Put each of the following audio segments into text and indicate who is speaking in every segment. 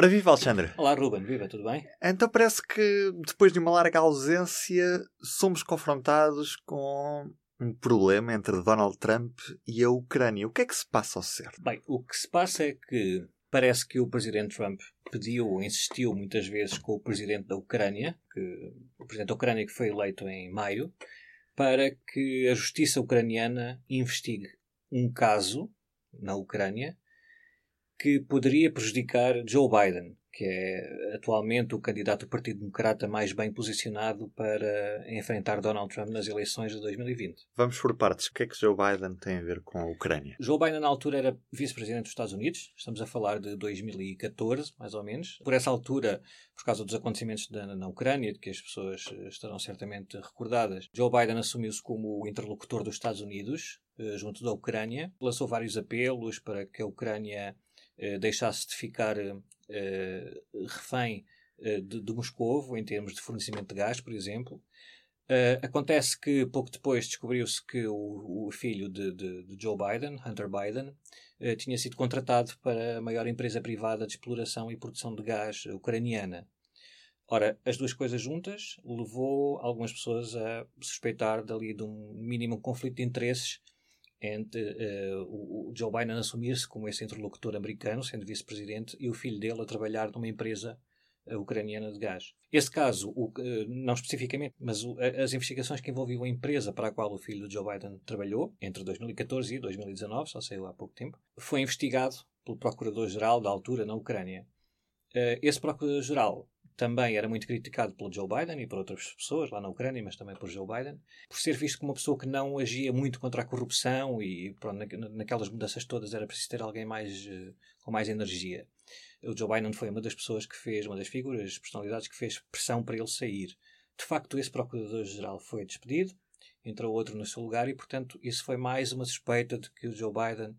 Speaker 1: Ora, viva Alexandre.
Speaker 2: Olá, Ruben, viva, tudo bem?
Speaker 1: Então parece que depois de uma larga ausência somos confrontados com um problema entre Donald Trump e a Ucrânia. O que é que se passa ao certo?
Speaker 2: Bem, o que se passa é que parece que o presidente Trump pediu, insistiu muitas vezes com o presidente da Ucrânia, que, o presidente da Ucrânia que foi eleito em maio, para que a justiça ucraniana investigue um caso na Ucrânia que poderia prejudicar Joe Biden, que é atualmente o candidato do Partido Democrata mais bem posicionado para enfrentar Donald Trump nas eleições de 2020.
Speaker 1: Vamos por partes. O que é que Joe Biden tem a ver com a Ucrânia?
Speaker 2: Joe Biden, na altura, era vice-presidente dos Estados Unidos. Estamos a falar de 2014, mais ou menos. Por essa altura, por causa dos acontecimentos da, na Ucrânia, de que as pessoas estarão certamente recordadas, Joe Biden assumiu-se como o interlocutor dos Estados Unidos eh, junto da Ucrânia. Lançou vários apelos para que a Ucrânia deixasse de ficar eh, refém eh, de, de Moscovo em termos de fornecimento de gás, por exemplo. Uh, acontece que pouco depois descobriu-se que o, o filho de, de, de, Joe Biden, Hunter Biden, uh, tinha sido contratado para a maior empresa privada de exploração e produção de gás ucraniana. Ora, as duas coisas juntas levou algumas pessoas a suspeitar dali de um mínimo conflito de interesses entre uh, o, Joe Biden assumir-se como esse interlocutor americano, sendo vice-presidente, e o filho dele a trabalhar numa empresa uh, ucraniana de gás. Esse caso, o, uh, não especificamente, mas o, as investigações que envolviam a empresa para a qual o filho de Joe Biden trabalhou, entre 2014 e 2019, só saiu há pouco tempo, foi investigado pelo Procurador-Geral da altura na Ucrânia. esse Procurador-Geral também era muito criticado pelo Joe Biden e por outras pessoas lá na Ucrânia, mas também por Joe Biden, por ser visto como uma pessoa que não agia muito contra a corrupção e pronto, naquelas mudanças todas era preciso ter alguém mais, uh, com mais energia. O Joe Biden foi uma das pessoas que fez, uma das figuras, personalidades que fez pressão para ele sair. De facto, esse procurador-geral foi despedido, entrou outro no seu lugar e, portanto, isso foi mais uma suspeita de que o Joe Biden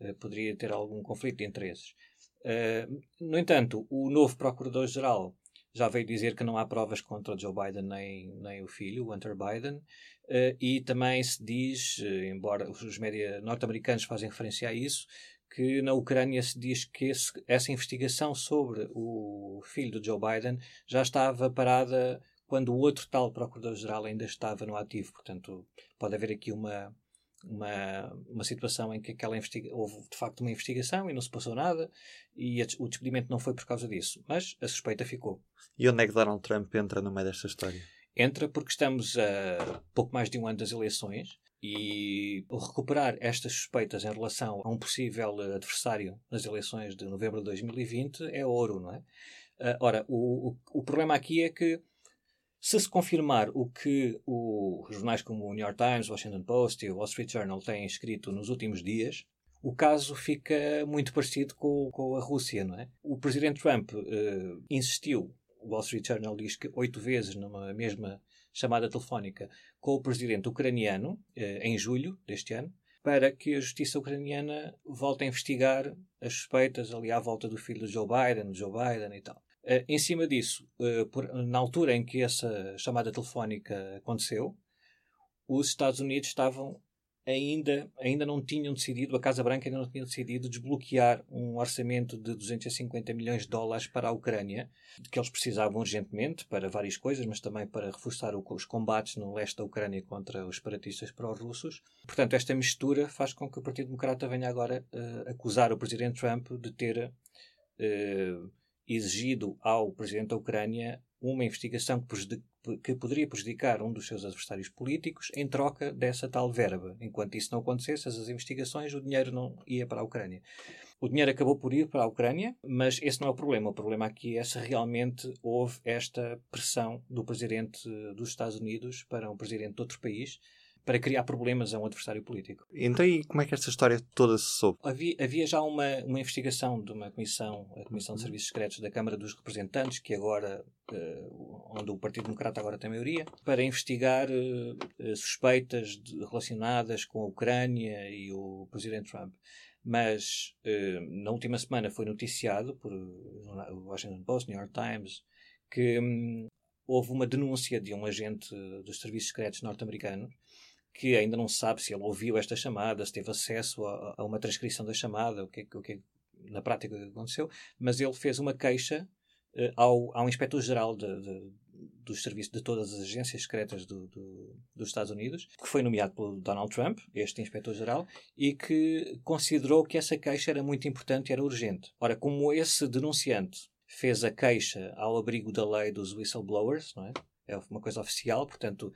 Speaker 2: uh, poderia ter algum conflito de interesses. Uh, no entanto, o novo procurador-geral já veio dizer que não há provas contra Joe Biden nem, nem o filho, Hunter Biden, uh, e também se diz, uh, embora os médias norte-americanos fazem referência a isso, que na Ucrânia se diz que esse, essa investigação sobre o filho do Joe Biden já estava parada quando o outro tal procurador-geral ainda estava no ativo. Portanto, pode haver aqui uma, uma, uma situação em que aquela investiga houve de facto uma investigação e não se passou nada e a, o despedimento não foi por causa disso, mas a suspeita ficou.
Speaker 1: E onde é que Donald Trump entra no meio desta história?
Speaker 2: Entra porque estamos a pouco mais de um ano das eleições e recuperar estas suspeitas em relação a um possível adversário nas eleições de novembro de 2020 é ouro, não é? Uh, ora, o, o, o problema aqui é que se se confirmar o que os jornais como o New York Times, o Washington Post e o Wall Street Journal têm escrito nos últimos dias, o caso fica muito parecido com, com a Rússia, não é? O presidente Trump uh, insistiu, o Wall Street Journal diz que oito vezes numa mesma chamada telefónica com o presidente ucraniano, uh, em julho deste ano, para que a justiça ucraniana volte a investigar as suspeitas ali à volta do filho de Joe Biden, Joe Biden e tal. Uh, em cima disso, uh, por, na altura em que essa chamada telefónica aconteceu, os Estados Unidos estavam ainda, ainda não tinham decidido, a Casa Branca ainda não tinha decidido desbloquear um orçamento de 250 milhões de dólares para a Ucrânia, que eles precisavam urgentemente para várias coisas, mas também para reforçar o, os combates no leste da Ucrânia contra os separatistas pró-russos. Portanto, esta mistura faz com que o Partido Democrata venha agora uh, acusar o Presidente Trump de ter exigido ao presidente da Ucrânia uma investigação que, que, poderia prejudicar um dos seus adversários políticos em troca dessa tal verba. Enquanto isso não acontecesse, as investigações, o dinheiro não ia para a Ucrânia. O dinheiro acabou por ir para a Ucrânia, mas esse não é o problema. O problema aqui é se realmente houve esta pressão do presidente dos Estados Unidos para um presidente de outro país para criar problemas a um adversário político.
Speaker 1: Então, e como é que esta história toda se soube?
Speaker 2: Havia, havia já uma, uma investigação de uma comissão, a Comissão de Serviços Secretos da Câmara dos Representantes, que agora, uh, onde o Partido Democrata agora tem maioria, para investigar uh, suspeitas de, relacionadas com a Ucrânia e o Presidente Trump. Mas uh, na última semana foi noticiado por o Washington Post, New York Times, que um, houve uma denúncia de um agente dos serviços secretos norte-americanos que ainda não sabe se ele ouviu esta chamada, se teve acesso a, a uma transcrição da chamada, o que, é o que, é na prática que aconteceu, mas ele fez uma queixa uh, ao, ao inspetor-geral de, de, dos serviços de todas as agências secretas do, do, dos Estados Unidos, que foi nomeado pelo Donald Trump, este inspetor-geral, e que considerou que essa queixa era muito importante e era urgente. Ora, como esse denunciante fez a queixa ao abrigo da lei dos whistleblowers, não é? É uma coisa oficial, portanto,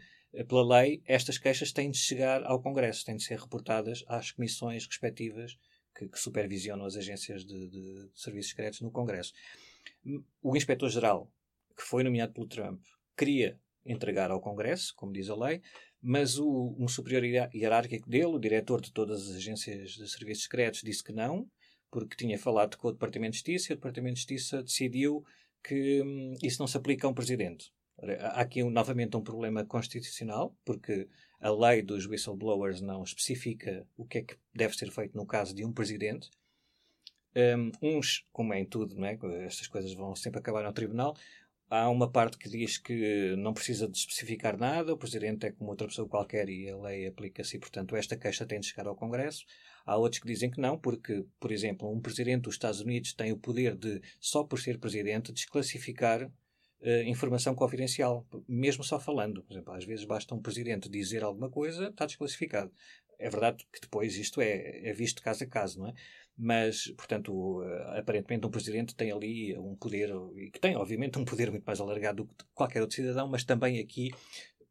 Speaker 2: pela lei, estas queixas têm de chegar ao Congresso, têm de ser reportadas às comissões respectivas que, que supervisionam as agências de, de, de serviços secretos no Congresso. O inspetor-geral, que foi nomeado pelo Trump, queria entregar ao Congresso, como diz a lei, mas o, um superior hierárquico dele, o diretor de todas as agências de serviços secretos, disse que não, porque tinha falado com o Departamento de Justiça e o Departamento de Justiça decidiu que hum, isso não se aplica a um presidente. Há aqui novamente um problema constitucional, porque a lei dos whistleblowers não especifica o que é que deve ser feito no caso de um presidente. Um, uns, como é em tudo, não é? estas coisas vão sempre acabar no tribunal. Há uma parte que diz que não precisa de especificar nada, o presidente é como outra pessoa qualquer e a lei aplica-se, portanto, esta queixa tem de chegar ao Congresso. Há outros que dizem que não, porque, por exemplo, um presidente dos Estados Unidos tem o poder de, só por ser presidente, desclassificar uh, informação confidencial, mesmo só falando. Por exemplo, às vezes basta um presidente dizer alguma coisa, está desclassificado. É verdade que depois isto é, é visto caso a caso, não é? Mas, portanto, uh, aparentemente um presidente tem ali um poder, e que tem, obviamente, um poder muito mais alargado do que qualquer outro cidadão, mas também aqui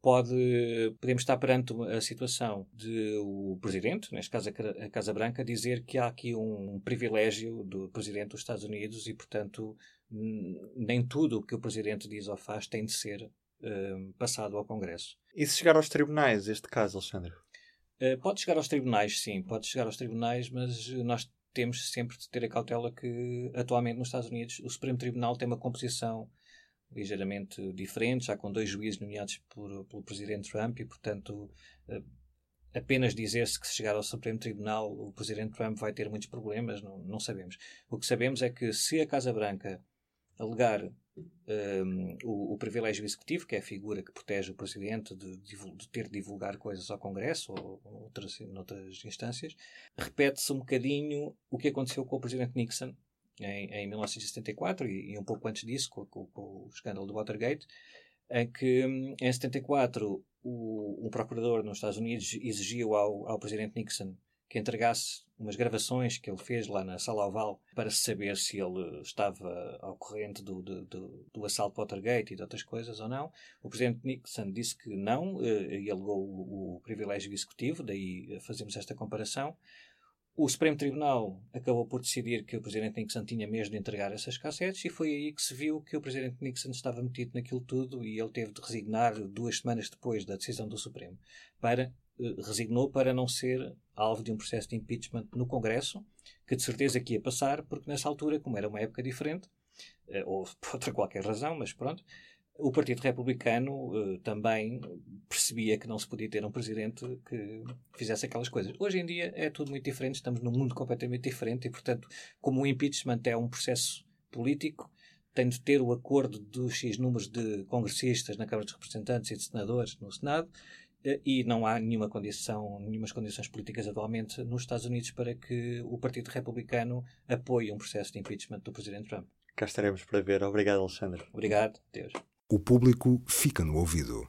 Speaker 2: pode, podemos estar perante a situação de o presidente, neste caso a Casa Branca, dizer que há aqui um privilégio do presidente dos Estados Unidos e, portanto, nem tudo o que o Presidente diz ou faz tem de ser uh, passado ao Congresso.
Speaker 1: E se chegar aos tribunais, este caso, Alexandre?
Speaker 2: Uh, pode chegar aos tribunais, sim, pode chegar aos tribunais, mas nós temos sempre de ter a cautela que, atualmente, nos Estados Unidos, o Supremo Tribunal tem uma composição ligeiramente diferente, já com dois juízes nomeados por, pelo Presidente Trump e, portanto, uh, apenas dizer-se que se chegar ao Supremo Tribunal o Presidente Trump vai ter muitos problemas, não, não sabemos. O que sabemos é que se a Casa Branca alegar um, o, o, privilégio executivo, que é a figura que protege o presidente de, de ter de divulgar coisas ao Congresso ou, ou outras, noutras instâncias, repete-se um bocadinho o que aconteceu com o presidente Nixon em, em 1974 e, e, um pouco antes disso, com, com, com, o escândalo do Watergate, em que hum, em 74 o, um procurador nos Estados Unidos exigiu ao, ao presidente Nixon que entregasse umas gravações que ele fez lá na sala oval para saber se ele estava ao corrente do, do, do, do assalto Watergate e de outras coisas ou não. O presidente Nixon disse que não eh, e alegou o, o privilégio executivo, daí fazemos esta comparação. O Supremo Tribunal acabou por decidir que o Presidente Nixon tinha mesmo de entregar essas cassetes e foi aí que se viu que o Presidente Nixon estava metido naquilo tudo e ele teve de resignar duas semanas depois da decisão do Supremo. Para, resignou para não ser alvo de um processo de impeachment no Congresso, que de certeza que ia passar, porque nessa altura, como era uma época diferente, eh, ou por outra qualquer razão, mas pronto, o Partido Republicano uh, também percebia que não se podia ter um presidente que fizesse aquelas coisas. Hoje em dia é tudo muito diferente, estamos num mundo completamente diferente e, portanto, como o impeachment é um processo político, tem de ter o acordo dos X números de congressistas na Câmara dos Representantes e de senadores no Senado e não há nenhuma condição, nenhumas condições políticas atualmente nos Estados Unidos para que o Partido Republicano apoie um processo de impeachment do Presidente Trump.
Speaker 1: Cá estaremos para ver. Obrigado, Alexandre.
Speaker 2: Obrigado. Deus.
Speaker 3: O público fica no ouvido.